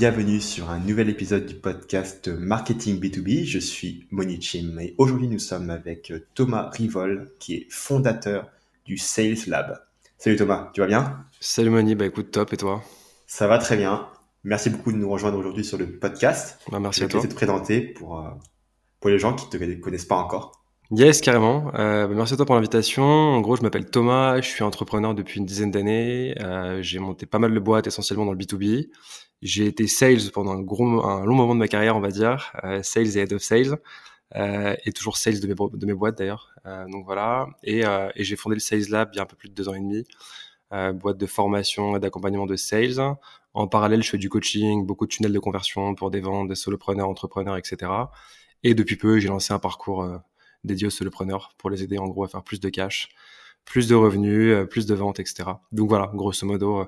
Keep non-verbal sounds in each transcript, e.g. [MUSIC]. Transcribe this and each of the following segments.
Bienvenue sur un nouvel épisode du podcast Marketing B2B. Je suis Moni Chim et aujourd'hui nous sommes avec Thomas Rivol qui est fondateur du Sales Lab. Salut Thomas, tu vas bien? Salut Moni, bah écoute top et toi? Ça va très bien. Merci beaucoup de nous rejoindre aujourd'hui sur le podcast. Bah, merci à toi. de te présenter pour, euh, pour les gens qui ne te connaissent pas encore. Yes, carrément. Euh, merci à toi pour l'invitation. En gros, je m'appelle Thomas, je suis entrepreneur depuis une dizaine d'années. Euh, j'ai monté pas mal de boîtes, essentiellement dans le B2B. J'ai été sales pendant un, gros, un long moment de ma carrière, on va dire, euh, sales et head of sales, euh, et toujours sales de mes, de mes boîtes d'ailleurs. Euh, donc voilà. Et, et j'ai fondé le Sales Lab il y a un peu plus de deux ans et demi, boîte de formation et d'accompagnement de sales. En parallèle, je fais du coaching, beaucoup de tunnels de conversion pour des ventes, des solopreneurs, entrepreneurs, etc. Et depuis peu, j'ai lancé un parcours dédié aux solopreneurs pour les aider en gros à faire plus de cash, plus de revenus, euh, plus de ventes, etc. Donc voilà, grosso modo, euh,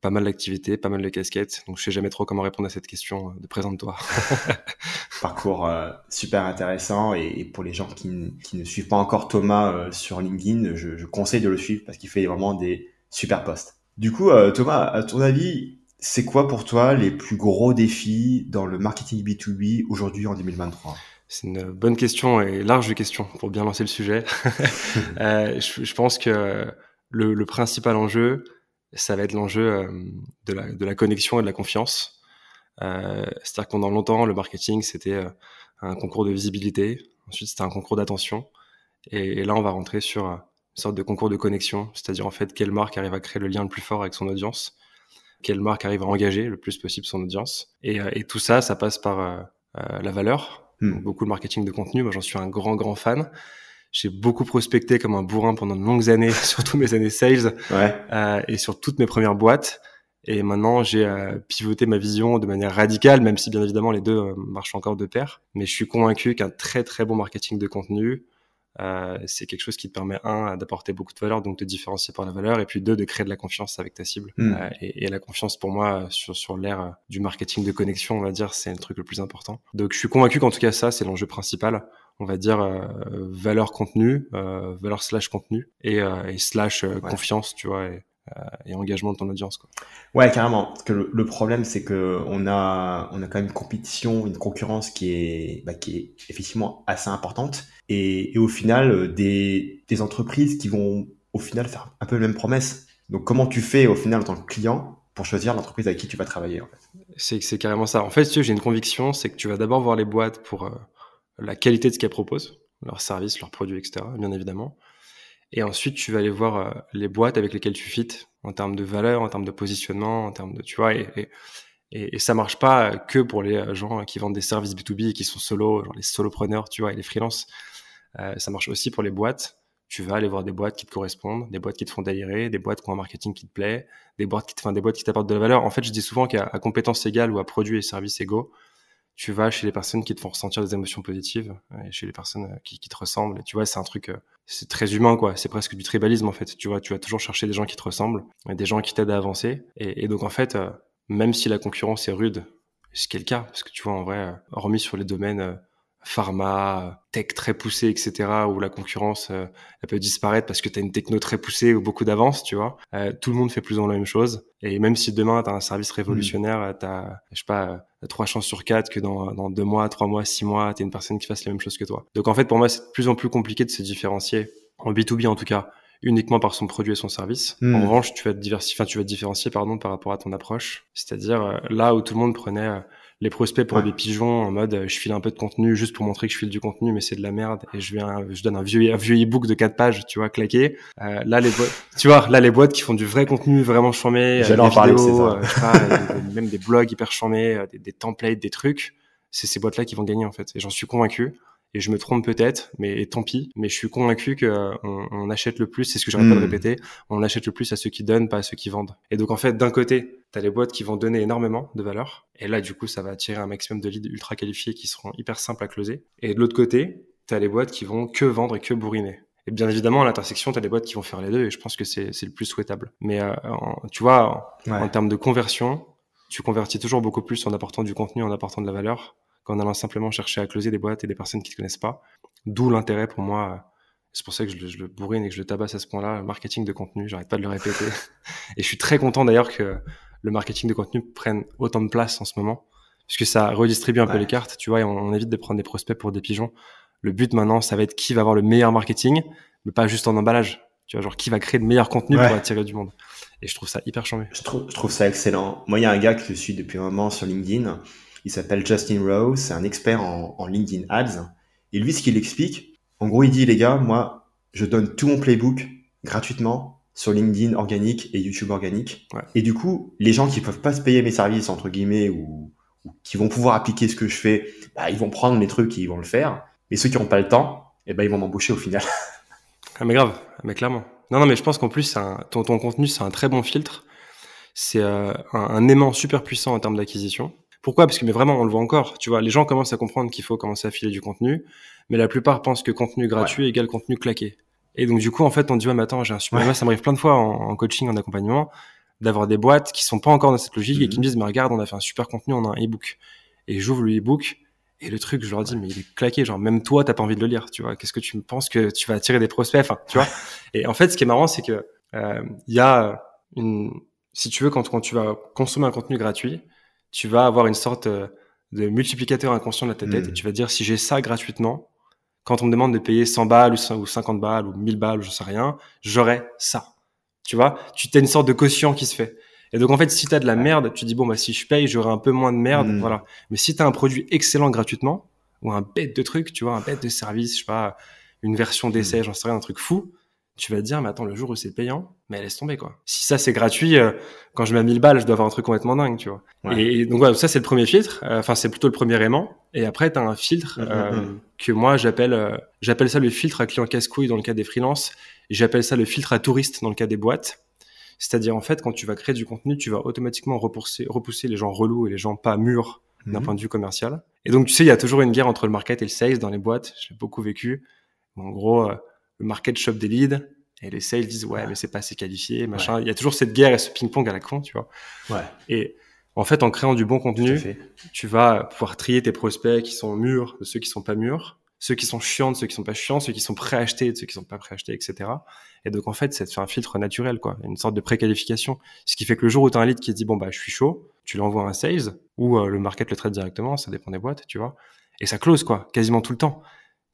pas mal d'activités, pas mal de casquettes. Donc je sais jamais trop comment répondre à cette question euh, de présente-toi. [LAUGHS] Parcours super intéressant et, pour les gens qui, ne suivent pas encore Thomas sur LinkedIn, je, conseille de le suivre parce qu'il fait vraiment des super posts. Du coup, Thomas, à ton avis, c'est quoi pour toi les plus gros défis dans le marketing B2B aujourd'hui en 2023 c'est une bonne question et large question pour bien lancer le sujet. [LAUGHS] euh, je, je, pense que le, le, principal enjeu, ça va être l'enjeu euh, de la, de la connexion et de la confiance. Euh, C'est-à-dire que pendant longtemps, le marketing, c'était un concours de visibilité. Ensuite, c'était un concours d'attention. Et, et, là, on va rentrer sur une sorte de concours de connexion. C'est-à-dire, en fait, quelle marque arrive à créer le lien le plus fort avec son audience? Quelle marque arrive à engager le plus possible son audience? Et, et tout ça, ça passe par la valeur, Hmm. beaucoup de marketing de contenu. Moi, j'en suis un grand, grand fan. J'ai beaucoup prospecté comme un bourrin pendant de longues années, [LAUGHS] surtout mes années sales ouais. euh, et sur toutes mes premières boîtes. Et maintenant, j'ai euh, pivoté ma vision de manière radicale, même si bien évidemment les deux euh, marchent encore de pair. Mais je suis convaincu qu'un très très bon marketing de contenu, euh, c'est quelque chose qui te permet un d'apporter beaucoup de valeur, donc de différencier par la valeur, et puis deux de créer de la confiance avec ta cible. Hmm. Euh, et, et, la confiance pour moi sur sur l'ère du marketing de connexion, on va dire, c'est le truc le plus important. Donc je suis convaincu qu'en tout cas ça c'est l'enjeu principal. On va dire euh, valeur contenu, euh, valeur slash contenu et, et slash confiance, tu vois. Et, euh, et engagement de ton audience. Quoi. Ouais, carrément. Parce que le, problème, c'est que on a, on a quand même une compétition, une concurrence qui est, bah, qui est effectivement assez importante. Et, et au final, euh, des, des entreprises qui vont au final faire un peu les mêmes promesses. Donc, comment tu fais au final en tant que client pour choisir l'entreprise avec qui tu vas travailler en fait? C'est, c'est carrément ça. En fait, si j'ai une conviction, c'est que tu vas d'abord voir les boîtes pour euh, la qualité de ce qu'elles proposent, leurs services, leurs produits, etc. Bien évidemment. Et ensuite, tu vas aller voir euh, les boîtes avec lesquelles tu fites en termes de valeur, en termes de positionnement, en termes de, tu vois, et, et, et ça marche pas que pour les euh, gens qui vendent des services B2B et qui sont solo, genre les solopreneurs, tu vois, et les freelances. Euh, ça marche aussi pour les boîtes. Tu vas aller voir des boîtes qui te correspondent, des boîtes qui te font délirer, des boîtes qui ont un marketing qui te plaît, des boîtes qui, enfin, des boîtes qui t'apportent de la valeur. En fait, je dis souvent qu'à compétences égales ou à produits et services égaux, tu vas chez les personnes qui te font ressentir des émotions positives, et chez les personnes euh, qui, te ressemblent. Et tu vois, c'est un truc, euh, c'est très humain, quoi. C'est presque du tribalisme, en fait. Tu vois, tu vas toujours chercher des gens qui te ressemblent, des gens qui t'aident à avancer. Et, et, donc, en fait, euh, même si la concurrence est rude, ce qui est le cas, parce que tu vois, en vrai, hormis sur les domaines pharma, tech très poussé, etc., où la concurrence euh, elle peut disparaître parce que tu as une techno très poussée ou beaucoup d'avance, tu vois. Euh, tout le monde fait plus ou moins la même chose. Et même si demain tu as un service révolutionnaire, mmh. tu as, je sais pas, trois chances sur quatre que dans, dans deux mois, trois mois, six mois, tu une personne qui fasse la même chose que toi. Donc en fait, pour moi, c'est de plus en plus compliqué de se différencier, en B2B en tout cas, uniquement par son produit et son service. En mmh. revanche, tu vas te diversifier, enfin, tu vas te différencier, pardon, par rapport à ton approche. C'est-à-dire, euh, là où tout le monde prenait les prospects pour des pigeons en mode euh, je file un peu de contenu juste pour montrer que je file du contenu mais c'est de la merde. Et je viens je donne un vieux un vieux ebook de quatre pages tu vois claqué. Euh, là les boîtes tu vois là les boîtes qui font du vrai contenu vraiment chambé euh, des vidéos euh, même des blogs hyper chambés des, des templates des trucs c'est ces boîtes là qui vont gagner en fait. Et j'en suis convaincu et je me trompe peut-être, mais tant pis. Mais je suis convaincu que euh, on, achète le plus, c'est ce que j'arrête pas de hmm. répéter, on achète le plus à ceux qui donnent, pas à ceux qui vendent. Et donc en fait, d'un côté, tu as les boîtes qui vont donner énormément de valeur, et là du coup, ça va attirer un maximum de leads ultra qualifiés qui seront hyper simples à closer. Et de l'autre côté, tu as les boîtes qui vont que vendre et que bourriner. Et bien évidemment, à l'intersection, tu as des boîtes qui vont faire les deux, et je pense que c'est le plus souhaitable. Mais euh, tu vois, en, en termes de conversion, tu convertis toujours beaucoup plus en apportant du contenu, en apportant de la valeur, qu'en allant simplement chercher à closer des boîtes et des personnes qui ne te connaissent pas. D'où l'intérêt pour moi. C'est pour ça que je, je, le bourrine et que je le tabasse à ce point-là. Marketing de contenu, j'arrête pas de le répéter. [LAUGHS] et je suis très content d'ailleurs que le marketing de contenu prenne autant de place en ce moment, puisque ça redistribue un peu les cartes, tu vois, et on, évite de prendre des prospects pour des pigeons. Le but maintenant, ça va être qui va avoir le meilleur marketing, mais pas juste en emballage. Tu vois, genre qui va créer le meilleur contenu pour attirer du monde. Et je trouve ça hyper chambé. Je trouve, je trouve ça excellent. Moi, il y a un gars que je suis depuis un moment sur LinkedIn. Il s'appelle Justin Rose. C'est un expert en, en LinkedIn Ads. Et lui, ce qu'il explique, en gros, il dit, les gars, moi, je donne tout mon playbook gratuitement sur LinkedIn organique et YouTube organique. Et du coup, les gens qui peuvent pas se payer mes services, entre guillemets, ou, qui vont pouvoir appliquer ce que je fais, bah, ils vont prendre les trucs et ils vont le faire. Mais ceux qui n'ont pas le temps, eh ben, ils vont m'embaucher au final. [LAUGHS] ah, mais grave, mais clairement. Non, non, mais je pense qu'en plus, un, ton, ton contenu, c'est un très bon filtre. C'est euh, un, un, aimant super puissant en termes d'acquisition. Pourquoi? Parce que mais vraiment, on le voit encore. Tu vois, les gens commencent à comprendre qu'il faut commencer à filer du contenu, mais la plupart pensent que contenu gratuit égale contenu claqué. Et donc du coup, en fait, on dit ouais, mais attends, j'ai un super. Ouais. ça m'arrive plein de fois en, coaching, en accompagnement, d'avoir des boîtes qui sont pas encore dans cette logique et qui me mhm. disent mais regarde, on a fait un super contenu, on a un ebook. Et j'ouvre le ebook et le truc, je leur dis mais il est claqué, genre même toi, t'as pas envie de le lire, tu vois. Qu'est-ce que tu me penses que tu vas attirer des prospects, enfin, tu vois. [LAUGHS] Et en fait, ce qui est marrant, c'est que euh, il y a une, si tu veux, quand, quand tu vas consommer un contenu gratuit, tu vas avoir une sorte euh, de multiplicateur inconscient de ta tête et hmm. tu vas dire si j'ai ça gratuitement, quand on me demande de payer 100 balles ou 50 balles ou 1000 balles ou je sais rien, j'aurai ça. Tu vois, tu as une sorte de quotient qui se fait. Et donc en fait, si tu as de la merde, tu dis bon bah si je paye, j'aurai un peu moins de merde, hmm. voilà. Mais si tu as un produit excellent gratuitement ou un bête de truc, tu vois, un bête de service, je sais pas, une version d'essai, hmm. j'en sais rien, un truc fou, tu vas te dire, mais attends, le jour où c'est payant, mais laisse tomber, quoi. Si ça, c'est gratuit, euh, quand je mets 1000 balles, je dois avoir un truc complètement dingue, tu vois. Et, donc, voilà, ça, c'est le premier filtre. Euh, enfin, c'est plutôt le premier aimant. Et après, tu as un filtre mm, mm, euh, mm. que moi, j'appelle j'appelle ça le filtre à client casse-couille dans le cas des freelances. J'appelle ça le filtre à touriste dans le cas des boîtes. C'est-à-dire, en fait, quand tu vas créer du contenu, tu vas automatiquement repousser, repousser les gens relous et les gens pas mûrs d'un point de vue commercial. Et donc, tu sais, il y a toujours une guerre entre le market et le sales dans les boîtes. J'ai beaucoup vécu. En gros, le market shop des leads et les sales disent ouais, mais c'est pas assez qualifié, machin. Il y a toujours cette guerre et ce ping-pong à la con, tu vois. Ouais. Et en fait, en créant du bon contenu, tu vas pouvoir trier tes prospects qui sont mûrs de ceux qui sont pas mûrs, ceux qui sont chiants de ceux qui sont pas chiants, ceux qui sont acheter de ceux qui sont pas acheter, etc. Et donc en fait, c'est un filtre naturel, quoi, une sorte de préqualification. Ce qui fait que le jour où tu as un lead qui dit bon bah je suis chaud, tu l'envoies à un sales ou euh, le market le traite directement, ça dépend des boîtes, tu vois. Et ça close quoi, quasiment tout le temps.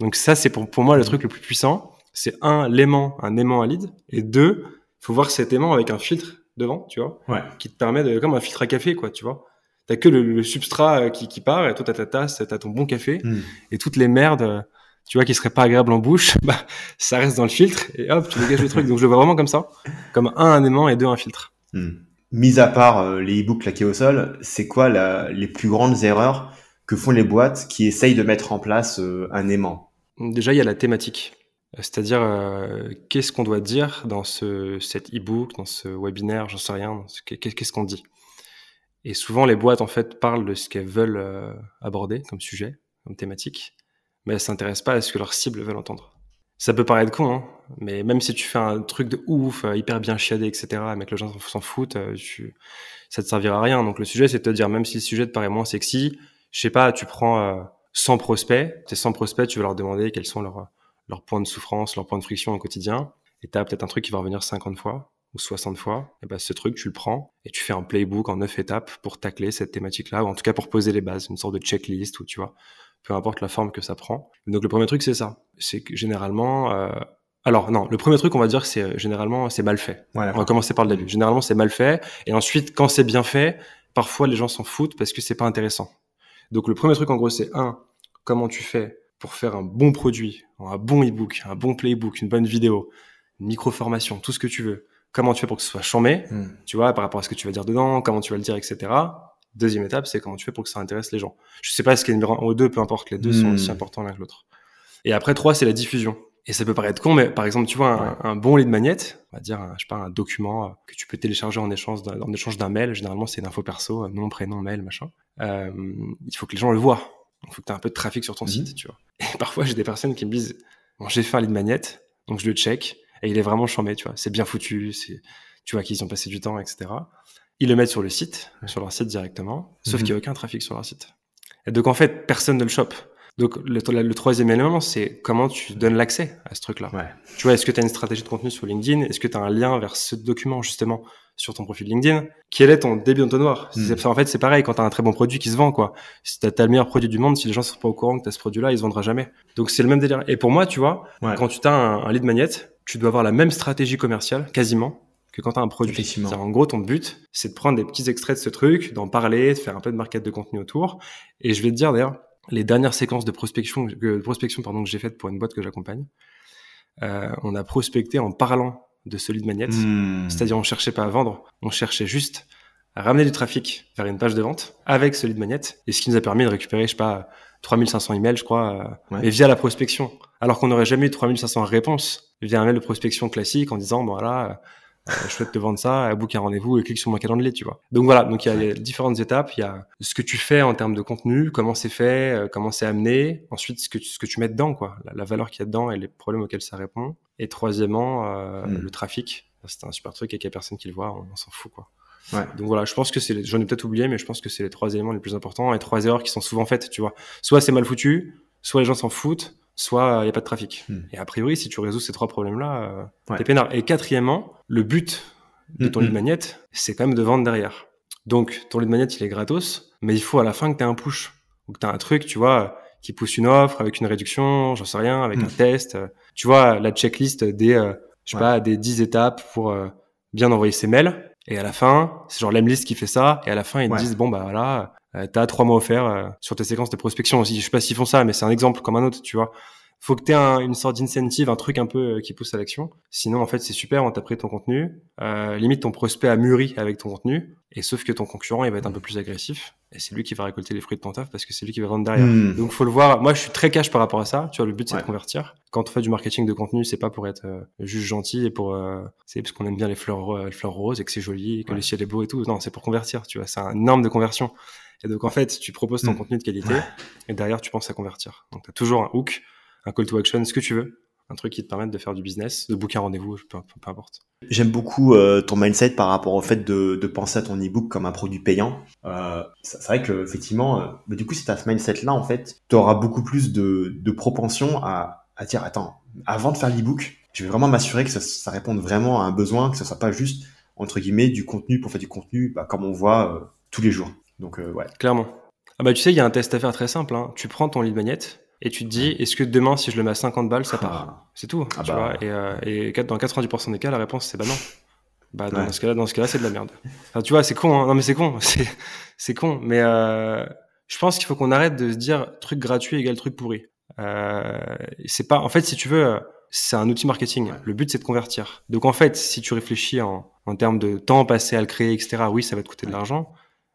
Donc ça c'est pour, pour moi le mmh. truc le plus puissant c'est un, l'aimant, un aimant à lead, et deux, il faut voir cet aimant avec un filtre devant, tu vois, ouais. qui te permet de, comme un filtre à café, quoi, tu vois. T'as que le, substrat euh, qui, qui, part, et toi t'as ta tasse, t'as ton bon café, hmm. et toutes les merdes, euh, tu vois, qui seraient pas agréables en bouche, [LAUGHS] bah, ça reste dans le filtre, et hop, tu dégages le truc. Donc je le vois vraiment comme ça, comme un, un aimant et deux, un filtre. Hmm. Mis à part euh, les e-books claqués au sol, c'est quoi la, les plus grandes erreurs que font les boîtes qui essayent de mettre en place un aimant? Déjà, il y a la thématique. C'est-à-dire, euh, qu'est-ce qu'on doit dire dans ce, cet e-book, dans ce webinaire, j'en sais rien, qu'est-ce qu'on dit? Et souvent, les boîtes, en fait, parlent de ce qu'elles veulent euh, aborder comme sujet, comme thématique, mais elles s'intéressent pas à ce que leurs cibles veulent entendre. Ça peut paraître con, hein, mais même si tu fais un truc de ouf, euh, hyper bien chiadé, etc., mais que les gens s'en foutent, ça te servira à rien. Donc le sujet, c'est de te dire, même si le sujet te paraît moins sexy, je sais pas, tu prends 100 prospects, tes 100 prospects, tu vas leur demander quels sont leurs leurs points de souffrance, leurs points de friction au quotidien, et tu as peut-être un truc qui va revenir 50 fois ou 60 fois, et ben ce truc, tu le prends et tu fais un playbook en 9 étapes pour tacler cette thématique-là, ou en tout cas pour poser les bases, une sorte de checklist, ou tu vois, peu importe la forme que ça prend. Donc le premier truc, c'est ça. C'est que généralement... Euh... Alors non, le premier truc, on va dire, c'est euh, généralement, c'est mal fait. on va commencer par le début. Généralement, c'est mal fait, et ensuite, quand c'est bien fait, parfois les gens s'en foutent parce que c'est pas intéressant. Donc le premier truc, en gros, c'est un, comment tu fais pour faire un bon produit, un bon ebook, un bon playbook, une bonne vidéo, une micro-formation, tout ce que tu veux. Comment tu fais pour que ce soit chambé, hmm. tu vois, par rapport à ce que tu vas dire dedans, comment tu vas le dire, etc. Deuxième étape, c'est comment tu fais pour que ça intéresse les gens. Je sais pas ce qu'il y a numéro un ou deux, peu importe, les deux sont aussi hmm. importants l'un que l'autre. Et après, trois, c'est la diffusion. Et ça peut paraître con, mais par exemple, tu vois, un, bon lead magnet, on va dire, je sais pas, un document euh, que tu peux télécharger en échange d'un, en échange d'un mail. Généralement, c'est une info perso, euh, nom, prénom, mail, machin. Euh, il faut que les gens le voient. Il faut que tu aies un peu de trafic sur ton mhm. site, tu vois. [LAUGHS] Et parfois, j'ai des personnes qui me disent, bon, j'ai fait un lead magnet, donc je le check, et il est vraiment chambé, tu vois. C'est bien foutu, c'est, tu vois, qu'ils ont passé du temps, etc. Ils le mettent sur le site, sur leur site directement, sauf mhm. qu'il n'y a aucun trafic sur leur site. Et donc, en fait, personne ne le chope. Donc, le, troisième élément, c'est comment tu donnes l'accès à ce truc-là. Ouais. Tu vois, est-ce que tu as une stratégie de contenu sur LinkedIn? Est-ce que tu as un lien vers ce document, justement, sur ton profil LinkedIn. Quel est ton début d'entonnoir. C'est- En fait, c'est pareil quand tu as un très bon produit qui se vend. quoi. Si tu as, le meilleur produit du monde, si les gens sont pas au courant que tu as ce produit-là, ils se vendront jamais. Donc c'est le même délire. Et pour moi, tu vois, Ouais. quand tu as un, un lead magnet, tu dois avoir la même stratégie commerciale, quasiment, que quand tu as un produit. En gros, ton but, c'est de prendre des petits extraits de ce truc, d'en parler, de faire un peu de market de contenu autour. Et je vais te dire d'ailleurs, les dernières séquences de prospection, que- de prospection pardon, que j'ai faites pour une boîte que j'accompagne, euh, on a prospecté en parlant de lead magnet. Hmm. C'est-à-dire, on cherchait pas à vendre, on cherchait juste à ramener du trafic vers une page de vente avec lead magnet. Et ce qui nous a permis de récupérer, je sais pas, 3500 emails, je crois, euh, Ouais. mais via la prospection. Alors qu'on n'aurait jamais eu 3500 réponses via un mail de prospection classique en disant, bon voilà, je souhaite te vendre ça, book un rendez-vous et clique sur mon calendrier, tu vois. Donc voilà, donc il y a les différentes étapes. Il y a ce que tu fais en termes de contenu, comment c'est fait, euh, comment c'est amené. Ensuite, ce que tu, ce que tu mets dedans, quoi, la, la valeur qu'il y a dedans et les problèmes auxquels ça répond. Et troisièmement, euh, Mm. le trafic. C'est un super truc et qu'il y a personne qui le voit, on, on s'en fout, quoi. Ouais. Donc voilà, je pense que c'est, les- j'en ai peut-être oublié, mais je pense que c'est les trois éléments les plus importants et trois erreurs qui sont souvent faites, tu vois. Soit c'est mal foutu, soit les gens s'en foutent, soit il n'y a pas de trafic. Hmm. Et a priori, si tu résous ces trois problèmes-là, euh, Ouais. t'es peinard. Et quatrièmement, le but de ton Mhm. lead magnet, c'est quand même de vendre derrière. Donc, ton lead magnet, il est gratos, mais il faut à la fin que tu aies un push. Ou que tu as un truc, tu vois, qui pousse une offre avec une réduction, j'en sais rien, avec un test. euh, Tu vois, la checklist des, euh, je sais Ouais. pas, des 10 étapes pour euh, bien envoyer ses mails. Et à la fin, c'est genre l'Emlist qui fait ça. Et à la fin, ils Ouais. disent, bon, bah voilà, euh, t'as trois mois offerts euh, sur tes séquences de prospection aussi. Je sais pas s'ils font ça, mais c'est un exemple comme un autre, tu vois. Faut que tu aies une sorte d'incentive, un truc un peu euh, qui pousse à l'action. Sinon, en fait, c'est super, on t'a pris ton contenu. Euh, limite, ton prospect a mûri avec ton contenu. Et sauf que ton concurrent, il va être un peu plus agressif. Et c'est lui qui va récolter les fruits de ton taf parce que c'est lui qui va vendre derrière. Hmm. Donc, faut le voir. Moi, je suis très cash par rapport à ça. Tu vois, le but, c'est Ouais. de convertir. Quand on fait du marketing de contenu, c'est pas pour être euh, juste gentil et pour, euh, c'est parce qu'on aime bien les fleurs, euh, les fleurs roses et que c'est joli, et que Ouais. le ciel est beau et tout. Non, c'est pour convertir. Tu vois, c'est un norme de conversion. Et donc, en fait, tu proposes ton Mm. contenu de qualité et derrière, tu penses à convertir. Donc, tu as toujours un hook, un call to action, ce que tu veux. Un truc qui te permette de faire du business, de booker un rendez-vous, peu, importe. J'aime beaucoup euh, ton mindset par rapport au fait de, de penser à ton ebook comme un produit payant. Euh, c'est vrai que effectivement, euh, bah, du coup, si tu as ce mindset-là, en fait, tu auras beaucoup plus de, de propension à, à dire attends, avant de faire l'ebook, je vais vraiment m'assurer que ça, ça réponde vraiment à un besoin, que ce soit pas juste entre guillemets du contenu pour faire du contenu, bah, comme on voit euh, tous les jours. Donc euh, ouais. Clairement. Ah bah tu sais, il y a un test à faire très simple. Hein. Tu prends ton lead magnet et tu te dis, est-ce que demain, si je le mets à 50 balles, ça part? Ah, C'est tout. Ah tu bah. vois. Et, euh, et dans 90% des cas, la réponse c'est bah non. Bah dans, Ouais. dans ce cas-là, dans ce cas-là, c'est de la merde. Enfin, tu vois, c'est con. Hein. Non mais c'est con. [LAUGHS] C'est con. Mais euh, je pense qu'il faut qu'on arrête de se dire truc gratuit égale truc pourri. Euh, c'est pas. En fait, si tu veux, c'est un outil marketing. Le but c'est de convertir. Donc en fait, si tu réfléchis en, en termes de temps passé à le créer, etc. Oui, ça va te coûter de l'argent,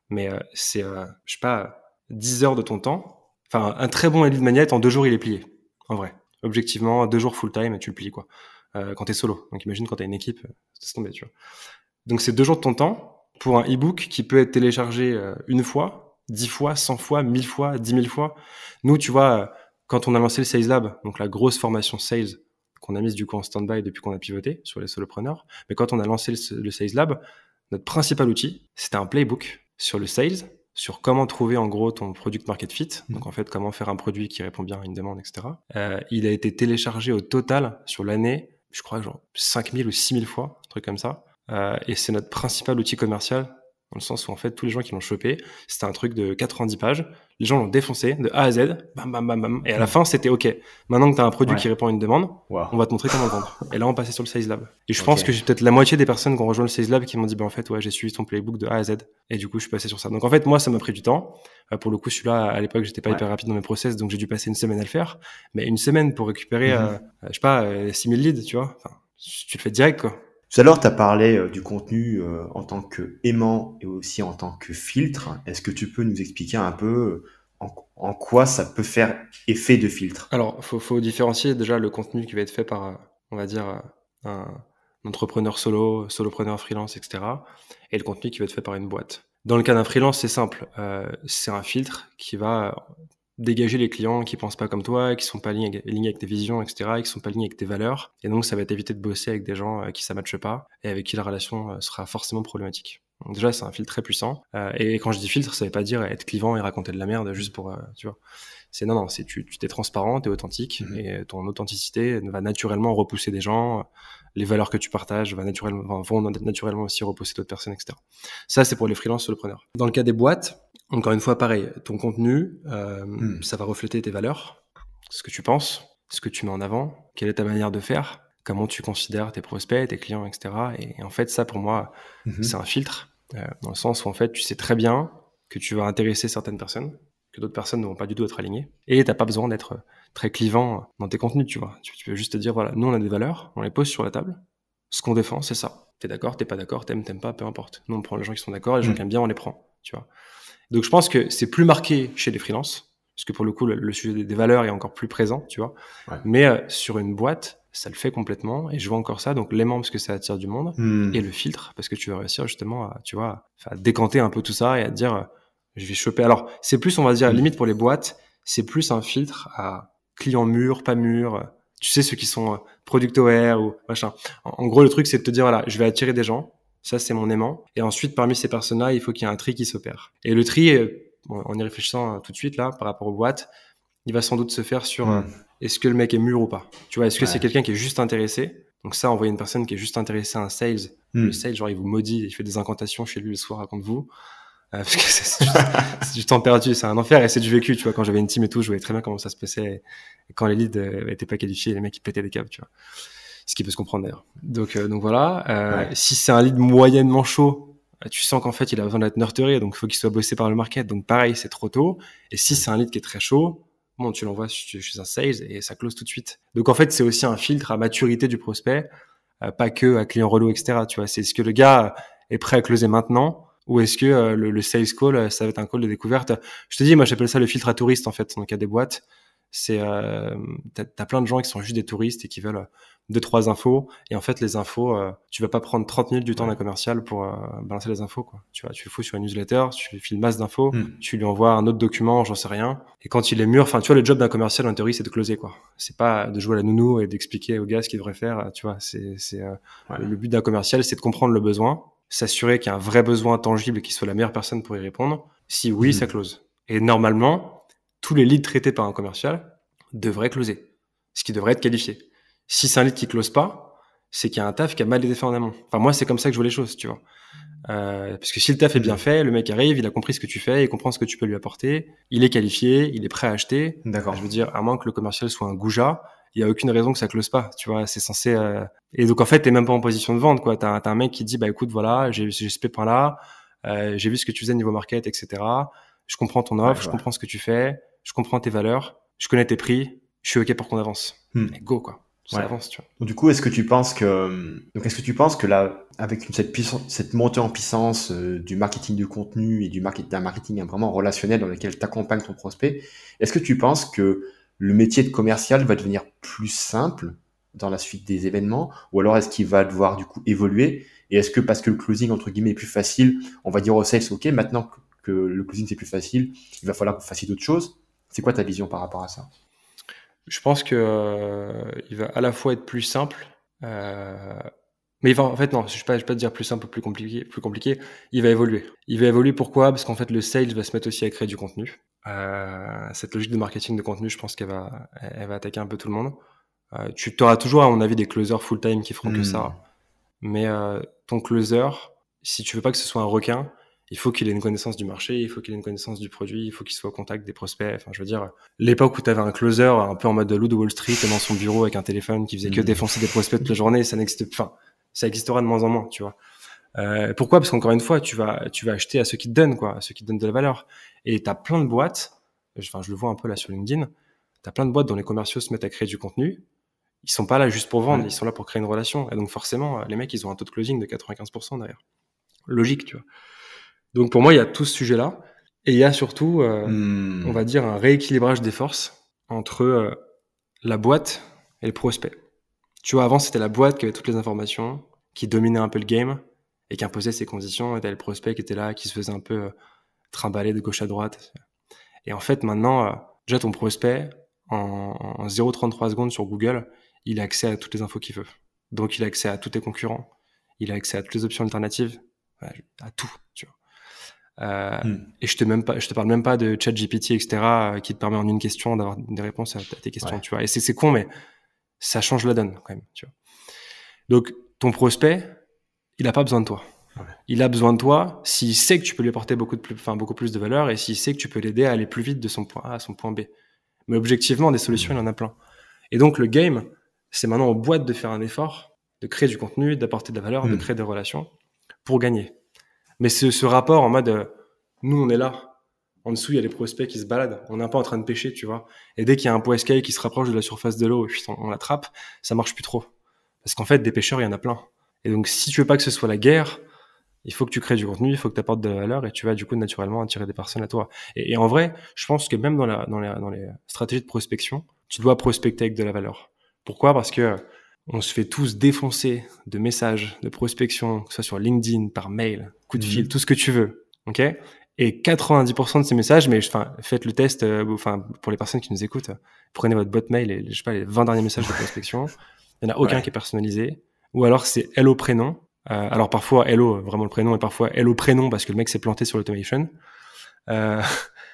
mais euh, c'est, euh, je sais pas, 10 heures de ton temps. Enfin, un très bon lead magnet en deux jours, il est plié. En vrai, objectivement, deux jours full time, tu le plies quoi. Euh, quand t'es solo. Donc imagine quand t'as une équipe, euh, c'est tombé, tu vois. Donc c'est deux jours de ton temps pour un e-book qui peut être téléchargé euh, une fois, dix fois, cent fois, mille fois, dix mille fois. Nous, tu vois, euh, quand on a lancé le Sales Lab, donc la grosse formation sales qu'on a mise du coup en stand-by depuis qu'on a pivoté sur les solopreneurs, mais quand on a lancé le, le Sales Lab, notre principal outil, c'était un playbook sur le sales, sur comment trouver en gros ton product market fit, donc en fait comment faire un produit qui répond bien à une demande, etc. Euh, il a été téléchargé au total sur l'année, je crois genre 5000 ou 6000 fois, un truc comme ça. Euh, et c'est notre principal outil commercial, dans le sens où en fait tous les gens qui l'ont chopé, c'était un truc de 90 pages, les gens l'ont défoncé de A à Z, bam bam bam bam, et à la fin c'était ok. Maintenant que tu as un produit Ouais. qui répond à une demande, Wow. on va te montrer comment le vendre. Et là, on passait sur le Sales Lab. Et je pense que j'ai peut-être la moitié des personnes qui ont rejoint le Sales Lab qui m'ont dit, bah, en fait, ouais, j'ai suivi ton playbook de A à Z. Et du coup, je suis passé sur ça. Donc, en fait, moi, ça m'a pris du temps. Euh, pour le coup, celui-là, à l'époque, j'étais pas Ouais. hyper rapide dans mes process, donc j'ai dû passer une semaine à le faire. Mais une semaine pour récupérer, Mhm. euh, euh, je sais pas, euh, 6000 leads, tu vois. Enfin, tu le fais direct, quoi. Tout à l'heure, tu as parlé euh, du contenu euh, en tant que aimant et aussi en tant que filtre. Est-ce que tu peux nous expliquer un peu euh, en, quoi ça peut faire effet de filtre? Alors, faut, faut différencier déjà le contenu qui va être fait par, on va dire, un entrepreneur solo, solopreneur freelance, etc. Et le contenu qui va être fait par une boîte. Dans le cas d'un freelance, c'est simple. C'est un filtre qui va dégager les clients qui pensent pas comme toi, qui sont pas alignés avec, tes visions, etc., et qui sont pas alignés avec tes valeurs. Et donc, ça va t'éviter de bosser avec des gens euh, qui ça matche pas et avec qui la relation euh, sera forcément problématique. déjà, c'est un filtre très puissant. Euh, et quand je dis filtre, ça veut pas dire être clivant et raconter de la merde juste pour, tu vois. C'est non, non, c'est tu, tu t'es transparent, t'es authentique mhm. et ton authenticité va naturellement repousser des gens. Les valeurs que tu partages va naturellement, vont naturellement aussi repousser d'autres personnes, etc. Ça, c'est pour les freelances solopreneurs. Dans le cas des boîtes, encore une fois, pareil, ton contenu, euh, mhm. ça va refléter tes valeurs, ce que tu penses, ce que tu mets en avant, quelle est ta manière de faire, comment tu considères tes prospects, tes clients, etc. Et, en fait, ça, pour moi, mhm. c'est un filtre euh, dans le sens où en fait tu sais très bien que tu vas intéresser certaines personnes, que d'autres personnes ne vont pas du tout être alignées, et t'as pas besoin d'être très clivant dans tes contenus, tu vois. Tu, peux juste te dire voilà, nous on a des valeurs, on les pose sur la table, ce qu'on défend c'est ça. T'es d'accord, t'es pas d'accord, t'aimes, t'aimes pas, peu importe. Nous on prend les gens qui sont d'accord, les gens mm. qui aiment bien on les prend, tu vois. Donc je pense que c'est plus marqué chez les freelances, parce que pour le coup le, sujet des valeurs est encore plus présent, tu vois. Mais euh, sur une boîte, ça le fait complètement et je vois encore ça donc l'aimant parce que ça attire du monde hmm. et le filtre parce que tu vas réussir justement à tu vois à décanter un peu tout ça et à dire euh, je vais choper alors c'est plus on va dire hmm. limite pour les boîtes c'est plus un filtre à clients mûrs pas mûrs tu sais ceux qui sont euh, product aware ou machin en, gros le truc c'est de te dire voilà je vais attirer des gens ça c'est mon aimant et ensuite parmi ces personnes là il faut qu'il y ait un tri qui s'opère et le tri en y réfléchissant tout de suite là par rapport aux boîtes il va sans doute se faire sur euh, est-ce que le mec est mûr ou pas? Tu vois, est-ce que c'est quelqu'un qui est juste intéressé? Donc ça, envoyer une personne qui est juste intéressée à un sales, hmm. le sales, genre il vous maudit, il fait des incantations chez lui le soir, raconte-vous. Euh, [LAUGHS] parce que [LAUGHS] c'est du, temps perdu, c'est un enfer et c'est du vécu, tu vois. Quand j'avais une team et tout, je voyais très bien comment ça se passait. Et quand les leads euh, étaient pas qualifiés, les mecs ils pétaient des câbles, tu vois. Ce qui peut se comprendre d'ailleurs. Donc, donc voilà. Si c'est un lead moyennement chaud, tu sens qu'en fait il a besoin d'être nurturé, donc il faut qu'il soit bossé par le market. Donc pareil, c'est trop tôt. Et si c'est un lead qui est très chaud, bon, tu l'envoies chez un sales et ça close tout de suite. Donc en fait, c'est aussi un filtre à maturité du prospect, euh, pas que à client relou, etc. Tu vois, c'est est-ce que le gars est prêt à closer maintenant ou est-ce que euh, le, sales call, euh, ça va être un call de découverte Je te dis, moi j'appelle ça le filtre à touriste en fait, dans le cas des boîtes. C'est, euh, t'as, as plein de gens qui sont juste des touristes et qui veulent deux trois infos. Et en fait les infos euh, tu vas pas prendre 30 minutes du temps d'un commercial pour euh, balancer les infos quoi. Tu vois tu le fous sur une newsletter tu lui files masse d'infos hmm. tu lui envoies un autre document j'en sais rien. Et quand il est mûr enfin tu vois le job d'un commercial en théorie c'est de closer quoi. C'est pas de jouer à la nounou et d'expliquer au gars ce qu'il devrait faire tu vois. C'est c'est euh, le but d'un commercial c'est de comprendre le besoin s'assurer qu'il y a un vrai besoin tangible et qu'il soit la meilleure personne pour y répondre. Si oui hmm. ça close. Et normalement tous les leads traités par un commercial devraient closer ce qui devrait être qualifié si c'est un lead qui close pas, c'est qu'il y a un taf qui a mal été fait en amont. Enfin, moi, c'est comme ça que je vois les choses, tu vois. Euh, parce que si le taf est bien fait, le mec arrive, il a compris ce que tu fais, il comprend ce que tu peux lui apporter, il est qualifié, il est prêt à acheter. D'accord. Je veux dire, à moins que le commercial soit un goujat, il y a aucune raison que ça close pas, tu vois. C'est censé. Euh... Et donc en fait, t'es même pas en position de vente, quoi. T'as as un mec qui dit, bah écoute, voilà, j'ai j'ai ce point là, euh, j'ai vu ce que tu faisais niveau market, etc. Je comprends ton offre, je comprends ce que tu fais, je comprends tes valeurs, je connais tes prix, je suis ok pour qu'on avance. Hmm. go, quoi du coup, est-ce que tu penses que, donc est-ce que tu penses que là, avec cette puissance, cette montée en puissance euh, du marketing du contenu et du marketing, d'un marketing vraiment relationnel dans lequel tu accompagnes ton prospect, est-ce que tu penses que le métier de commercial va devenir plus simple dans la suite des événements, ou alors est-ce qu'il va devoir du coup évoluer Et est-ce que parce que le closing entre guillemets est plus facile, on va dire au sales, ok, maintenant que le closing c'est plus facile, il va falloir que vous fassiez d'autres choses C'est quoi ta vision par rapport à ça? Je pense que euh, il va à la fois être plus simple, euh, mais il va en fait non, je ne vais pas, pas dire plus simple ou plus compliqué, plus compliqué. Il va évoluer. Il va évoluer pourquoi? Parce qu'en fait le sales va se mettre aussi à créer du contenu. Euh, cette logique de marketing de contenu, je pense qu'elle va, elle va attaquer un peu tout le monde. Tu auras toujours à mon avis des closers full time qui feront que hmm. ça, mais ton closer, si tu veux pas que ce soit un requin, il faut qu'il ait une connaissance du marché, il faut qu'il ait une connaissance du produit, il faut qu'il soit au contact des prospects. Enfin, je veux dire, l'époque où tu avais un closer un peu en mode de loup de Wall Street dans son bureau avec un téléphone qui faisait que mm. défoncer des prospects toute la journée, ça n'existe, enfin, ça existera de moins en moins, tu vois. Euh, pourquoi? Parce qu'encore une fois, tu vas, tu vas acheter à ceux qui te donnent, quoi, à ceux qui te donnent de la valeur. Et tu as plein de boîtes, enfin, je le vois un peu là sur LinkedIn, tu as plein de boîtes dont les commerciaux se mettent à créer du contenu. Ils sont pas là juste pour vendre, ils sont là pour créer une relation. Et donc forcément, les mecs, ils ont un taux de closing de 95% derrière. Logique, tu vois. Donc pour moi, il y a tout ce sujet-là. Et il y a surtout, euh, hmm. on va dire, un rééquilibrage des forces entre euh, la boîte et le prospect. Tu vois, avant, c'était la boîte qui avait toutes les informations, qui dominait un peu le game et qui imposait ses conditions. Et t'avais le prospect qui était là, qui se faisait un peu euh, trimballer de gauche à droite. Et en fait, maintenant, déjà, ton prospect, en, en 0,33 secondes sur Google, il a accès à toutes les infos qu'il veut. Donc, il a accès à tous tes concurrents. Il a accès à toutes les options alternatives. à tout, tu vois. Euh, hmm. Et je te même pas, je te parle même pas de ChatGPT, etc., euh, qui te permet en une question d'avoir des réponses à, tes questions, tu vois. Et c'est con, mais ça change la donne quand même, tu vois. Donc ton prospect, il a pas besoin de toi. Il a besoin de toi s'il sait que tu peux lui apporter beaucoup de plus, enfin beaucoup plus de valeur et s'il sait que tu peux l'aider à aller plus vite de son point A à son point B. Mais objectivement, des solutions, il en a plein. Et donc le game, c'est maintenant aux boîtes de faire un effort, de créer du contenu, d'apporter de la valeur, de hmm. créer des relations pour gagner. Mais ce, rapport en mode, euh, nous, on est là. En dessous, il y a les prospects qui se baladent. On n'est pas en train de pêcher, tu vois. Et dès qu'il y a un poiscaille qui se rapproche de la surface de l'eau et puis on, l'attrape, ça marche plus trop. Parce qu'en fait, des pêcheurs, il y en a plein. Et donc, si tu veux pas que ce soit la guerre, il faut que tu crées du contenu, il faut que tu apportes de la valeur et tu vas du coup naturellement attirer des personnes à toi. Et, en vrai, je pense que même dans, dans les stratégies de prospection, tu dois prospecter avec de la valeur. Pourquoi? Parce que on se fait tous défoncer de messages, de prospection, que ce soit sur LinkedIn, par mail, coup de fil, mhm. tout ce que tu veux. OK? Et 90% de ces messages, mais enfin, faites le test, euh, enfin, pour les personnes qui nous écoutent, prenez votre boîte mail et je sais pas, les 20 derniers messages de prospection. Il n'y en a aucun qui est personnalisé. Ou alors c'est hello prénom. Euh, alors parfois hello, vraiment le prénom, et parfois hello prénom parce que le mec s'est planté sur l'automation. Euh,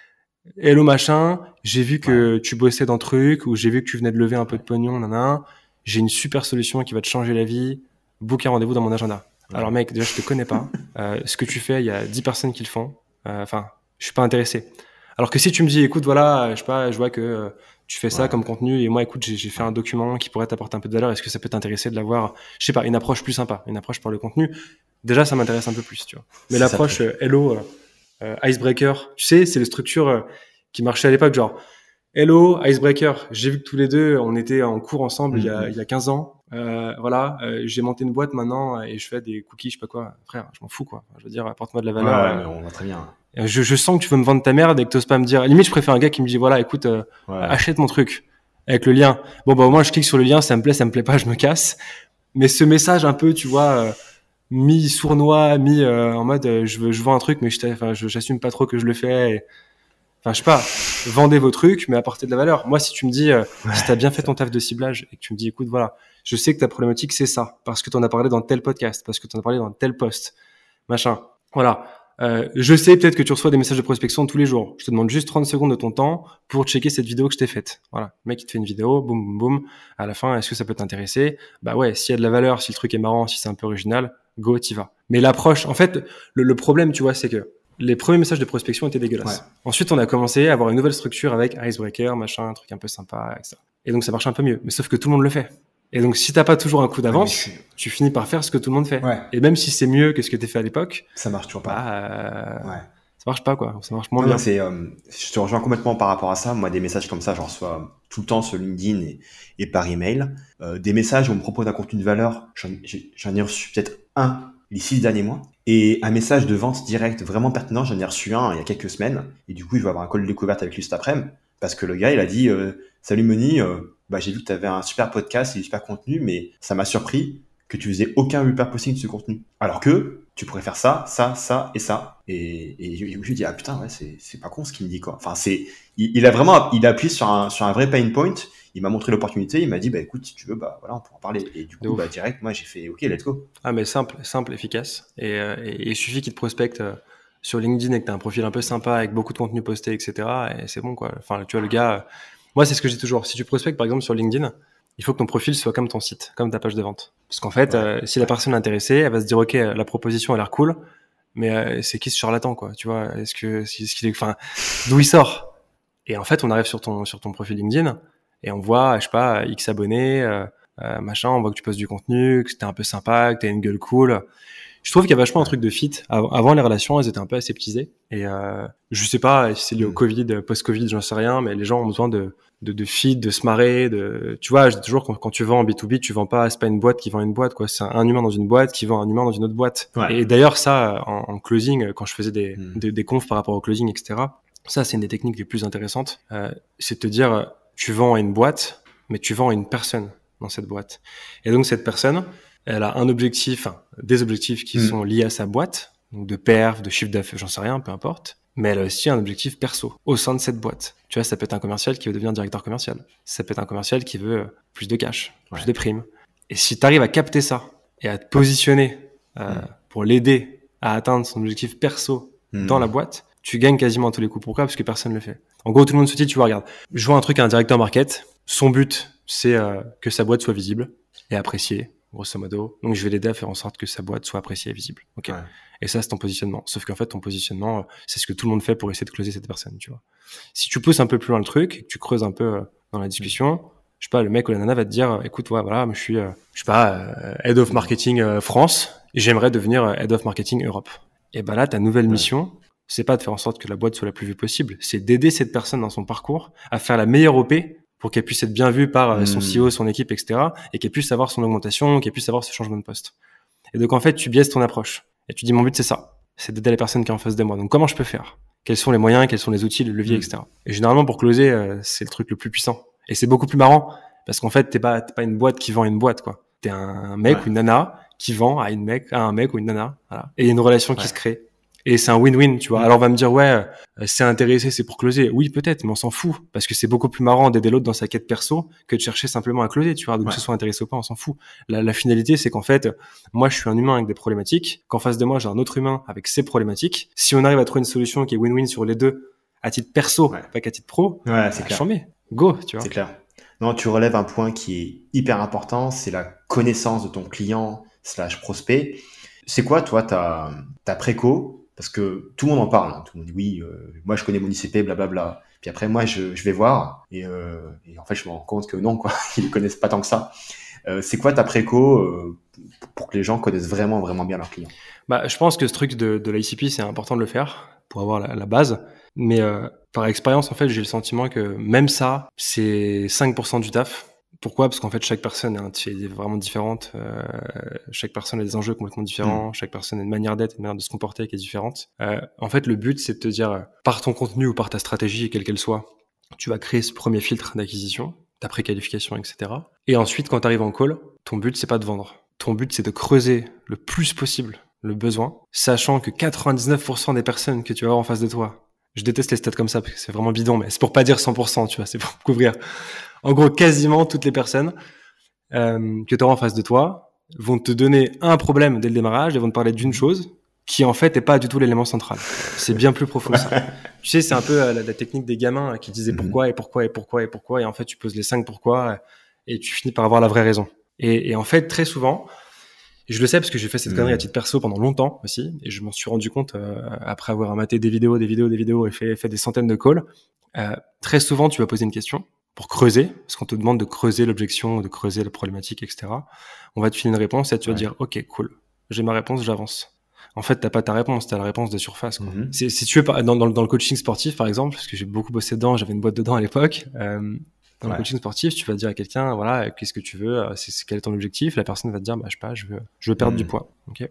[LAUGHS] hello machin, j'ai vu que tu bossais dans truc, ou j'ai vu que tu venais de lever un peu de pognon, nanana j'ai une super solution qui va te changer la vie, book un rendez-vous dans mon agenda. Alors mec, déjà je te connais pas, [LAUGHS] euh, ce que tu fais, il y a 10 personnes qui le font, euh, enfin, je suis pas intéressé. Alors que si tu me dis, écoute, voilà, je sais pas, je vois que euh, tu fais ça comme contenu, et moi, écoute, j'ai fait un document qui pourrait t'apporter un peu de valeur, est-ce que ça peut t'intéresser de l'avoir, je sais pas, une approche plus sympa, une approche par le contenu, déjà ça m'intéresse un peu plus, tu vois. Mais l'approche Hello, Icebreaker, tu sais, c'est les structures qui marchaient à l'époque, genre, Hello, Icebreaker. J'ai vu que tous les deux, on était en cours ensemble il, y a, mhm. il y a 15 ans. Euh, voilà, euh, j'ai monté une boîte maintenant et je fais des cookies, je sais pas quoi. Frère, je m'en fous, quoi. Je veux dire, apporte-moi de la valeur. Ouais, mais on va très bien. Euh, je, je, sens que tu veux me vendre ta merde et que t'oses pas me dire. Limite, je préfère un gars qui me dit, voilà, écoute, euh, achète mon truc avec le lien. Bon, bah, au moins, je clique sur le lien, ça me plaît, ça me plaît pas, je me casse. Mais ce message un peu, tu vois, mi sournois, mi en mode, je veux, je vends un truc, mais je, j'assume pas trop que je le fais. Et, Enfin, je sais pas, vendez vos trucs, mais apportez de la valeur. Moi, si tu me dis, euh, si tu as bien fait ton taf de ciblage et que tu me dis, écoute, voilà, je sais que ta problématique, c'est ça, parce que tu en as parlé dans tel podcast, parce que tu en as parlé dans tel post, machin. Voilà. Euh, je sais peut-être que tu reçois des messages de prospection tous les jours. Je te demande juste 30 secondes de ton temps pour checker cette vidéo que je t'ai faite. Voilà. Le mec, il te fait une vidéo, boum, boum, boum. À la fin, est-ce que ça peut t'intéresser? Bah ouais, s'il y a de la valeur, si le truc est marrant, si c'est un peu original, go, t'y vas. Mais l'approche, en fait, le, le problème, tu vois, c'est que les premiers messages de prospection étaient dégueulasses. Ensuite, on a commencé à avoir une nouvelle structure avec Icebreaker, machin, un truc un peu sympa, etc. Et donc, ça marche un peu mieux. Mais sauf que tout le monde le fait. Et donc, si t'as pas toujours un coup d'avance, tu finis par faire ce que tout le monde fait. Et même si c'est mieux que ce que t'as fait à l'époque, ça marche toujours pas. Bah, ouais. Ça marche pas, quoi. Ça marche moins bien. C'est, euh, je te rejoins complètement par rapport à ça. Moi, des messages comme ça, j'en reçois tout le temps sur LinkedIn et, et par email. Euh, des messages où on me propose un contenu de valeur, j'en ai reçu peut-être un les six derniers mois. Et un message de vente direct vraiment pertinent, j'en ai reçu un il y a quelques semaines. Et du coup, je vais avoir un call de découverte avec lui cet après-midi. Parce que le gars, il a dit euh, Salut Moni, bah, j'ai vu que tu avais un super podcast et un super contenu, mais ça m'a surpris que tu faisais aucun posting de ce contenu. Alors que tu pourrais faire ça, ça, ça et ça. Et, et je, me dis, ah putain, ouais, c'est pas con ce qu'il me dit, quoi. Enfin, c'est, il, a vraiment, il a appuyé sur un, sur un vrai pain point il m'a montré l'opportunité, il m'a dit bah écoute si tu veux bah voilà on pourra en parler et du coup bah direct moi j'ai fait ok let's go. Ah mais simple simple efficace et, euh, il suffit qu'il te prospecte euh, sur LinkedIn et que tu as un profil un peu sympa avec beaucoup de contenu posté etc et c'est bon quoi. Enfin tu vois le gars moi c'est ce que j'ai toujours. Si tu prospectes par exemple sur LinkedIn il faut que ton profil soit comme ton site comme ta page de vente. Parce qu'en fait si la personne est intéressée elle va se dire ok la proposition a l'air cool mais c'est qui ce charlatan quoi tu vois? Est-ce que est-ce qu'il est enfin d'où il sort? Et en fait on arrive sur ton sur ton profil LinkedIn et on voit, je sais pas, X abonnés, euh, euh, machin, on voit que tu postes du contenu, que c'était un peu sympa, que t'as une gueule cool. Je trouve qu'il y a vachement un truc de fit. Avant, les relations, elles étaient un peu aseptisées. Et euh, je sais pas si c'est lié au mm. Covid, post-Covid, j'en sais rien, mais les gens ont besoin de, de, de fit, de se marrer. De... Tu vois, toujours quand, quand tu vends en B2B, tu vends pas, c'est pas une boîte qui vend une boîte, quoi. C'est un humain dans une boîte qui vend un humain dans une autre boîte. Et d'ailleurs, ça, en, en, closing, quand je faisais des, mm. des, des, confs par rapport au closing, etc., ça, c'est une des techniques les plus intéressantes. Euh, c'est de te dire, tu vends à une boîte, mais tu vends à une personne dans cette boîte. Et donc cette personne, elle a un objectif, enfin, des objectifs qui mm. sont liés à sa boîte, donc de perf, de chiffre d'affaires, j'en sais rien, peu importe. Mais elle a aussi un objectif perso au sein de cette boîte. Tu vois, ça peut être un commercial qui veut devenir directeur commercial. Ça peut être un commercial qui veut plus de cash, plus de primes. Et si tu arrives à capter ça et à te positionner euh, mm. pour l'aider à atteindre son objectif perso dans la boîte, tu gagnes quasiment à tous les coups. Pourquoi? Parce que personne ne le fait. En gros, tout le monde se dit, tu vois, regarde, je vois un truc à un directeur market, son but, c'est euh, que sa boîte soit visible et appréciée, grosso modo. Donc, je vais l'aider à faire en sorte que sa boîte soit appréciée et visible. Ok. Et ça, c'est ton positionnement. Sauf qu'en fait, ton positionnement, euh, c'est ce que tout le monde fait pour essayer de closer cette personne, tu vois. Si tu pousses un peu plus loin le truc, que tu creuses un peu euh, dans la discussion, je sais pas, le mec ou la nana va te dire, écoute, ouais, voilà, je suis, je sais pas, head of marketing France, et j'aimerais devenir head of marketing Europe. Et ben là, ta nouvelle mission, c'est pas de faire en sorte que la boîte soit la plus vue possible, c'est d'aider cette personne dans son parcours à faire la meilleure OP pour qu'elle puisse être bien vue par euh, son hmm. CEO, son équipe, etc. et qu'elle puisse avoir son augmentation, qu'elle puisse avoir ce changement de poste. Et donc en fait, tu biaises ton approche et tu dis mon but c'est ça, c'est d'aider la personne qui est en face de moi. Donc comment je peux faire? Quels sont les moyens Quels sont les outils, les leviers, hmm. etc. Et généralement pour closer, euh, c'est le truc le plus puissant. Et c'est beaucoup plus marrant parce qu'en fait t'es pas pas une boîte qui vend une boîte quoi. T'es un mec ou une nana qui vend à une mec à un mec ou une nana. Voilà. Et il y a une relation qui se crée. Et c'est un win-win, tu vois. Mm. Alors on va me dire ouais, euh, c'est intéressé, c'est pour closer. Oui, peut-être, mais on s'en fout parce que c'est beaucoup plus marrant d'aider l'autre dans sa quête perso que de chercher simplement à closer, tu vois. Donc que ce soit intéressé ou pas, on s'en fout. La, la finalité, c'est qu'en fait, moi, je suis un humain avec des problématiques. Qu'en face de moi, j'ai un autre humain avec ses problématiques. Si on arrive à trouver une solution qui est win-win sur les deux, à titre perso, pas qu'à titre pro, ouais, c'est clair. Go, tu vois. C'est clair. Non, tu relèves un point qui est hyper important, c'est la connaissance de ton client slash prospect. C'est quoi, toi, ta, ta préco parce que tout le monde en parle. Hein. Tout le monde dit oui, euh, moi je connais mon ICP, blablabla. Puis après, moi je, vais voir et, euh, et, en fait, je me rends compte que non, quoi, [LAUGHS] ils ne connaissent pas tant que ça. Euh, c'est quoi ta préco pour que les gens connaissent vraiment, vraiment bien leurs clients? Bah, Je pense que ce truc de, l'ICP, c'est important de le faire pour avoir la, la base. Mais par expérience, en fait, j'ai le sentiment que même ça, c'est 5% du taf. Pourquoi? Parce qu'en fait, chaque personne est vraiment différente. Euh, chaque personne a des enjeux complètement différents. Mm. Chaque personne a une manière d'être, une manière de se comporter qui est différente. Euh, en fait, le but, c'est de te dire, euh, par ton contenu ou par ta stratégie, quelle qu'elle soit, tu vas créer ce premier filtre d'acquisition, ta préqualification, etc. Et ensuite, quand tu arrives en call, ton but, c'est pas de vendre. Ton but, c'est de creuser le plus possible le besoin, sachant que 99% des personnes que tu vas avoir en face de toi, je déteste les stats comme ça parce que c'est vraiment bidon, mais c'est pour pas dire 100%, tu vois, c'est pour [LAUGHS] couvrir en gros, quasiment toutes les personnes euh, que tu auras en face de toi vont te donner un problème dès le démarrage et vont te parler d'une chose qui en fait est pas du tout l'élément central. C'est bien plus profond ça. [LAUGHS] tu sais, c'est un peu euh, la, technique des gamins qui disaient mhm. pourquoi et pourquoi et pourquoi et pourquoi et en fait tu poses les cinq pourquoi et tu finis par avoir la vraie raison. Et, et en fait très souvent, je le sais parce que j'ai fait cette connerie à mhm. titre perso pendant longtemps aussi et je m'en suis rendu compte euh, après avoir maté des vidéos, des vidéos, des vidéos et fait, fait des centaines de calls. Très souvent, tu vas poser une question pour creuser, parce qu'on te demande de creuser l'objection, de creuser la problématique, etc. On va te filer une réponse et tu vas dire, ok, cool, j'ai ma réponse, j'avance. En fait, t'as pas ta réponse, t'as la réponse de surface. Mhm. Si tu veux, dans, dans, dans, le coaching sportif, par exemple, parce que j'ai beaucoup bossé dedans, j'avais une boîte dedans à l'époque. Euh, dans le coaching sportif, tu vas dire à quelqu'un, voilà, qu'est-ce que tu veux, euh, c'est quel est ton objectif? La personne va te dire, bah, je sais pas, je veux, je veux perdre du mhm. poids. Ok?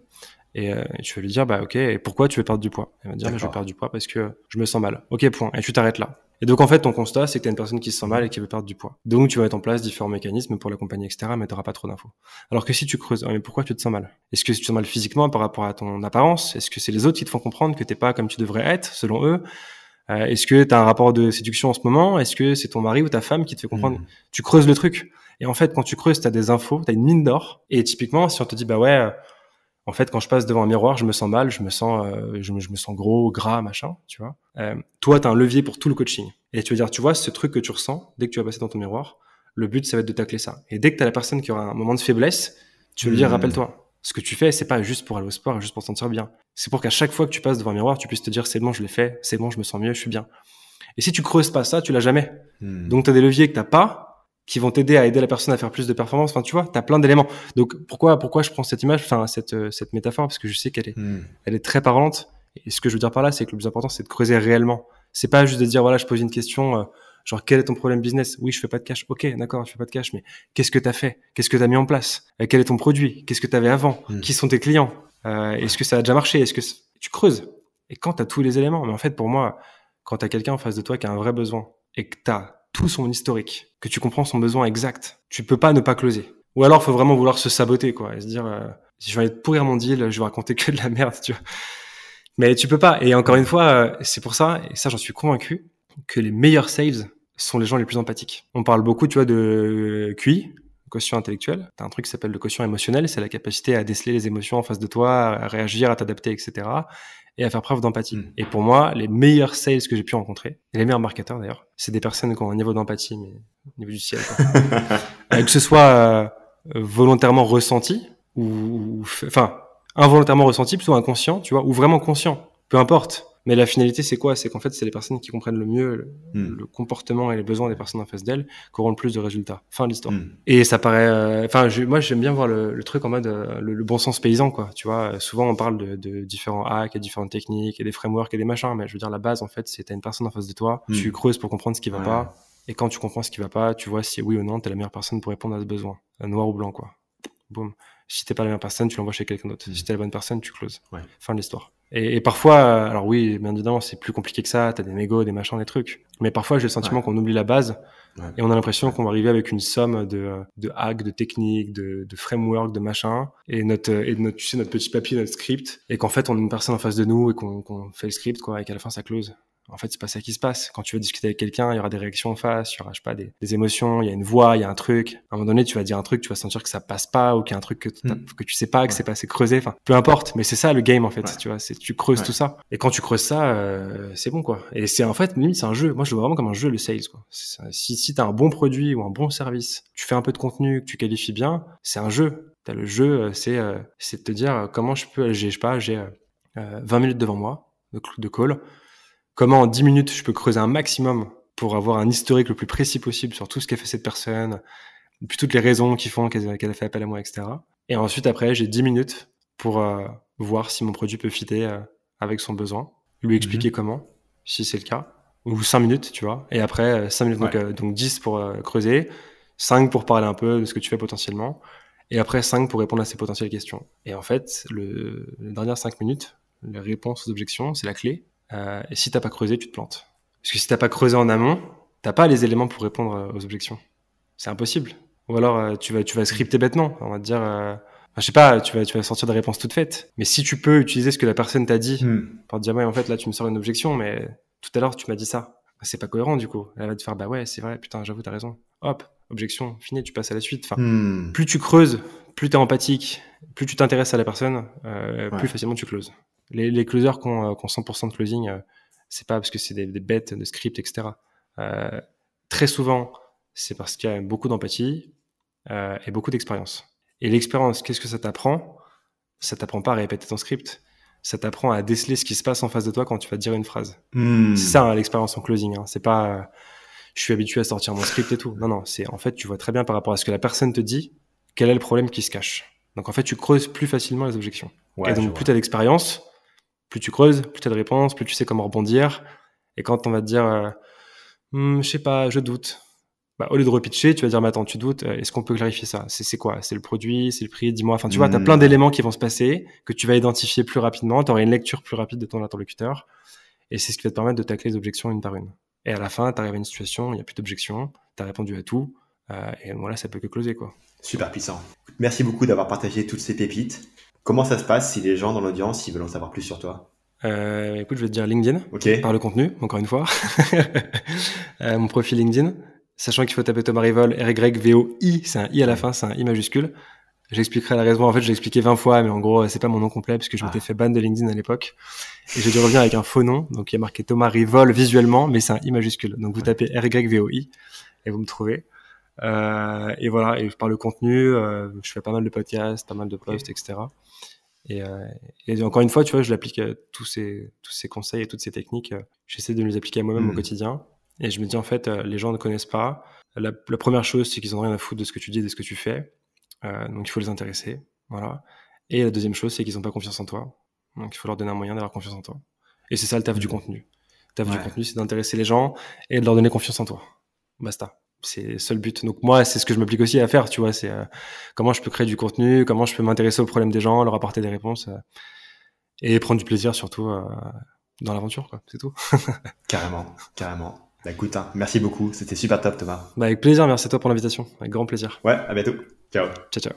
Et, euh, tu vas lui dire, bah ok, et pourquoi tu veux perdre du poids? Elle va dire, bah, je veux perdre du poids parce que je me sens mal. Ok, point. Et tu t'arrêtes là. Et donc en fait, ton constat, c'est que tu as une personne qui se sent mal et qui veut perdre du poids. Donc tu vas mettre en place différents mécanismes pour l'accompagner, etc. Mais tu n'auras pas trop d'infos. Alors que si tu creuses, mais pourquoi tu te sens mal? Est-ce que tu te sens mal physiquement par rapport à ton apparence? Est-ce que c'est les autres qui te font comprendre que t'es pas comme tu devrais être, selon eux? Euh, Est-ce que tu as un rapport de séduction en ce moment? Est-ce que c'est ton mari ou ta femme qui te fait comprendre? Mmh. Tu creuses le truc. Et en fait, quand tu creuses, tu as des infos, tu as une mine d'or. Et typiquement, si on te dit, bah ouais en fait, quand je passe devant un miroir, je me sens mal, je me sens, euh, je, me, je, me, sens gros, gras, machin, tu vois. Euh, toi, tu as un levier pour tout le coaching. Et tu veux dire, tu vois, ce truc que tu ressens, dès que tu vas passer dans ton miroir, le but, ça va être de tacler ça. Et dès que tu as la personne qui aura un moment de faiblesse, tu veux lui dire, mmh. rappelle-toi, ce que tu fais, c'est pas juste pour aller au sport, juste pour te sentir bien. C'est pour qu'à chaque fois que tu passes devant un miroir, tu puisses te dire, c'est bon, je l'ai fait, c'est bon, je me sens mieux, je suis bien. Et si tu creuses pas ça, tu l'as jamais. Mmh. Donc, tu as des leviers que t'as pas, qui vont t'aider à aider la personne à faire plus de performance. Enfin, tu vois, tu as plein d'éléments. Donc, pourquoi, pourquoi je prends cette image, enfin, cette, euh, cette métaphore? Parce que je sais qu'elle est, hmm. elle est très parlante. Et ce que je veux dire par là, c'est que le plus important, c'est de creuser réellement. C'est pas juste de dire, voilà, je pose une question, euh, genre, quel est ton problème business? Oui, je fais pas de cash. Ok, d'accord, je fais pas de cash, mais qu'est-ce que tu as fait? Qu'est-ce que tu as mis en place? Euh, Quel est ton produit? Qu'est-ce que tu avais avant? Hmm. Qui sont tes clients? Est-ce que ça a déjà marché? Est-ce que tu creuses Et quand tu as tous les éléments, mais en fait, pour moi, quand tu as quelqu'un en face de toi qui a un vrai besoin et que tu as tout son historique, que tu comprends son besoin exact, tu peux pas ne pas closer. Ou alors, faut vraiment vouloir se saboter, quoi, et se dire, euh, si je vais pourrir mon deal, je vais raconter que de la merde, tu vois. Mais tu peux pas. Et encore une fois, euh, c'est pour ça, et ça, j'en suis convaincu, que les meilleurs sales sont les gens les plus empathiques. On parle beaucoup, tu vois, de QI, quotient intellectuel, tu as un truc qui s'appelle le quotient émotionnel, c'est la capacité à déceler les émotions en face de toi, à réagir, à t'adapter, etc. et à faire preuve d'empathie. Mm. Et pour moi, les meilleurs sales que j'ai pu rencontrer, et les meilleurs marketeurs d'ailleurs, c'est des personnes qui ont un niveau d'empathie, mais au niveau du ciel. quoi. [LAUGHS] Euh, que ce soit euh, volontairement ressenti, ou- enfin, involontairement ressenti, plutôt inconscient, tu vois, ou vraiment conscient, peu importe. Mais la finalité, c'est quoi? C'est qu'en fait, c'est les personnes qui comprennent le mieux le, Hmm. le comportement et les besoins des personnes en face d'elles qui auront le plus de résultats. Fin de l'histoire. Hmm. Et ça paraît, euh, enfin, moi j'aime bien voir le, le truc en mode euh, le, le bon sens paysan, quoi. Tu vois, souvent on parle de, de différents hacks et différentes techniques et des frameworks et des machins, mais je veux dire la base en fait, c'est t'as une personne en face de toi, Hmm. tu creuses pour comprendre ce qui va Ouais. pas, et quand tu comprends ce qui va pas, tu vois si oui ou non t'es la meilleure personne pour répondre à ce besoin, Euh, noir ou blanc, quoi. Boum. Si t'es pas la meilleure personne, tu l'envoies chez quelqu'un d'autre. Si t'es la bonne personne, tu closes. Ouais. Fin de l'histoire. Et, et parfois, euh, alors oui, bien évidemment, c'est plus compliqué que ça. T'as des négos, des machins, des trucs. Mais parfois, j'ai le sentiment Ouais. qu'on oublie la base Ouais. et on a l'impression qu'on va arriver avec une somme de, euh, de hacks, de techniques, de, de frameworks, de machins, et notre, et notre, tu sais, notre petit papier, notre script, et qu'en fait, on a une personne en face de nous et qu'on qu'on fait le script, quoi, et qu'à la fin, ça close. En fait, c'est pas ça qui se passe. Quand tu veux discuter avec quelqu'un, il y aura des réactions en face, il y aura, je sais pas, des, des émotions, il y a une voix, il y a un truc. À un moment donné, tu vas dire un truc, tu vas sentir que ça passe pas, ou qu'il y a un truc que, Mm. que tu sais pas, que Ouais. c'est pas assez creusé. Enfin, peu importe. Mais c'est ça le game, en fait. Ouais. Tu vois, c'est, tu creuses Ouais. tout ça. Et quand tu creuses ça, euh, c'est bon, quoi. Et c'est, en fait, limite, c'est un jeu. Moi, je le vois vraiment comme un jeu, le sales, quoi. C'est- Si, si t'as un bon produit ou un bon service, tu fais un peu de contenu, que tu qualifies bien, c'est un jeu. T'as le jeu, euh, c'est, euh, c'est de te dire euh, comment je peux, j'ai, je sais pas, j'ai euh, euh, 20 minutes devant moi de, de call. Comment en 10 minutes je peux creuser un maximum pour avoir un historique le plus précis possible sur tout ce qu'a fait cette personne, puis toutes les raisons qui font qu'elle a fait appel à moi, etc. Et ensuite, après, j'ai 10 minutes pour euh, voir si mon produit peut fitter euh, avec son besoin, lui expliquer comment, si c'est le cas, ou 5 minutes, tu vois. Et après, 5 minutes, donc, euh, donc 10 pour euh, creuser, 5 pour parler un peu de ce que tu fais potentiellement, et après 5 pour répondre à ces potentielles questions. Et en fait, le, les dernières 5 minutes, les réponses aux objections, c'est la clé. Euh, et si t'as pas creusé, tu te plantes. Parce que si t'as pas creusé en amont, t'as pas les éléments pour répondre euh, aux objections. C'est impossible. Ou alors euh, tu vas tu vas scripter bêtement. On va te dire, euh, enfin, je sais pas, tu vas tu vas sortir des réponses toutes faites. Mais si tu peux utiliser ce que la personne t'a dit Hmm. pour te dire ouais en fait là tu me sors une objection, mais tout à l'heure tu m'as dit ça. Bah, C'est pas cohérent du coup. Elle va te faire bah ouais c'est vrai putain j'avoue t'as raison. Hop objection fini tu passes à la suite. Enfin Hmm. plus tu creuses, plus tu es empathique, plus tu t'intéresses à la personne, euh, Ouais. plus facilement tu closes. Les, les closers qui ont, euh, qui ont 100% de closing, euh, c'est pas parce que c'est des, des bêtes de script, etc. Euh, très souvent, c'est parce qu'il y a beaucoup d'empathie euh, et beaucoup d'expérience. Et l'expérience, qu'est-ce que ça t'apprend? Ça t'apprend pas à répéter ton script. Ça t'apprend à déceler ce qui se passe en face de toi quand tu vas dire une phrase. Hmm. C'est ça hein, l'expérience en closing. Hein. C'est pas euh, je suis habitué à sortir mon script et tout. Non, non, c'est en fait tu vois très bien par rapport à ce que la personne te dit, quel est le problème qui se cache. Donc en fait tu creuses plus facilement les objections. Ouais, et donc plus tu as d'expérience, plus tu creuses, plus tu as de réponses, plus tu sais comment rebondir. Et quand on va te dire euh, Hmm, je sais pas, je doute. Bah, au lieu de repitcher, tu vas dire mais attends, tu doutes, euh, est-ce qu'on peut clarifier ça? C'est quoi? C'est le produit, c'est le prix, dis-moi. Enfin, tu vois, tu as Hmm. plein d'éléments qui vont se passer, que tu vas identifier plus rapidement, tu auras une lecture plus rapide de ton interlocuteur, et c'est ce qui va te permettre de tacler les objections une par une. Et à la fin, tu arrives à une situation, il n'y a plus d'objections, tu as répondu à tout, euh, et voilà, ça peut que closer, quoi. Super puissant. Merci beaucoup d'avoir partagé toutes ces pépites. Comment ça se passe si les gens dans l'audience ils veulent en savoir plus sur toi? Euh, écoute, je vais te dire LinkedIn, Ok. par le contenu, encore une fois. [LAUGHS] Euh, mon profil LinkedIn, sachant qu'il faut taper Thomas Rivol, R-Y-V-O-I, c'est un I à la fin, c'est un I majuscule. J'expliquerai la raison. En fait, je l'ai expliqué 20 fois, mais en gros, c'est pas mon nom complet parce que je Ah. m'étais fait ban de LinkedIn à l'époque. Et j'ai dû revenir avec un faux nom. Donc, il y a marqué Thomas Rivol visuellement, mais c'est un I majuscule. Donc, vous tapez R-Y-V-O-I et vous me trouvez. Euh, et voilà. Et par le contenu, euh, je fais pas mal de podcasts, pas mal de posts, etc. Et, euh, et encore une fois, tu vois, je l'applique à tous ces, tous ces conseils et toutes ces techniques. euh, J'essaie de les appliquer à moi-même au quotidien. Et je me dis, en fait, euh, les gens ne connaissent pas. La, la première chose, c'est qu'ils ont rien à foutre de ce que tu dis et de ce que tu fais. Euh, donc, il faut les intéresser. Voilà. Et la deuxième chose, c'est qu'ils n'ont pas confiance en toi. Donc, il faut leur donner un moyen d'avoir confiance en toi. Et c'est ça le taf du Mhm. contenu. Le taf du contenu, c'est d'intéresser les gens et de leur donner confiance en toi. Basta. C'est le seul but. Donc, moi, c'est ce que je m'applique aussi à faire, tu vois. C'est euh, comment je peux créer du contenu, comment je peux m'intéresser aux problèmes des gens, leur apporter des réponses. euh, et prendre du plaisir, surtout, euh, dans l'aventure, quoi. C'est tout. [LAUGHS] Carrément, carrément. Bah, écoute, hein, merci beaucoup. C'était super top, Thomas. Bah, avec plaisir. Merci à toi pour l'invitation. Avec grand plaisir. Ouais, à bientôt. Ciao. Ciao, ciao.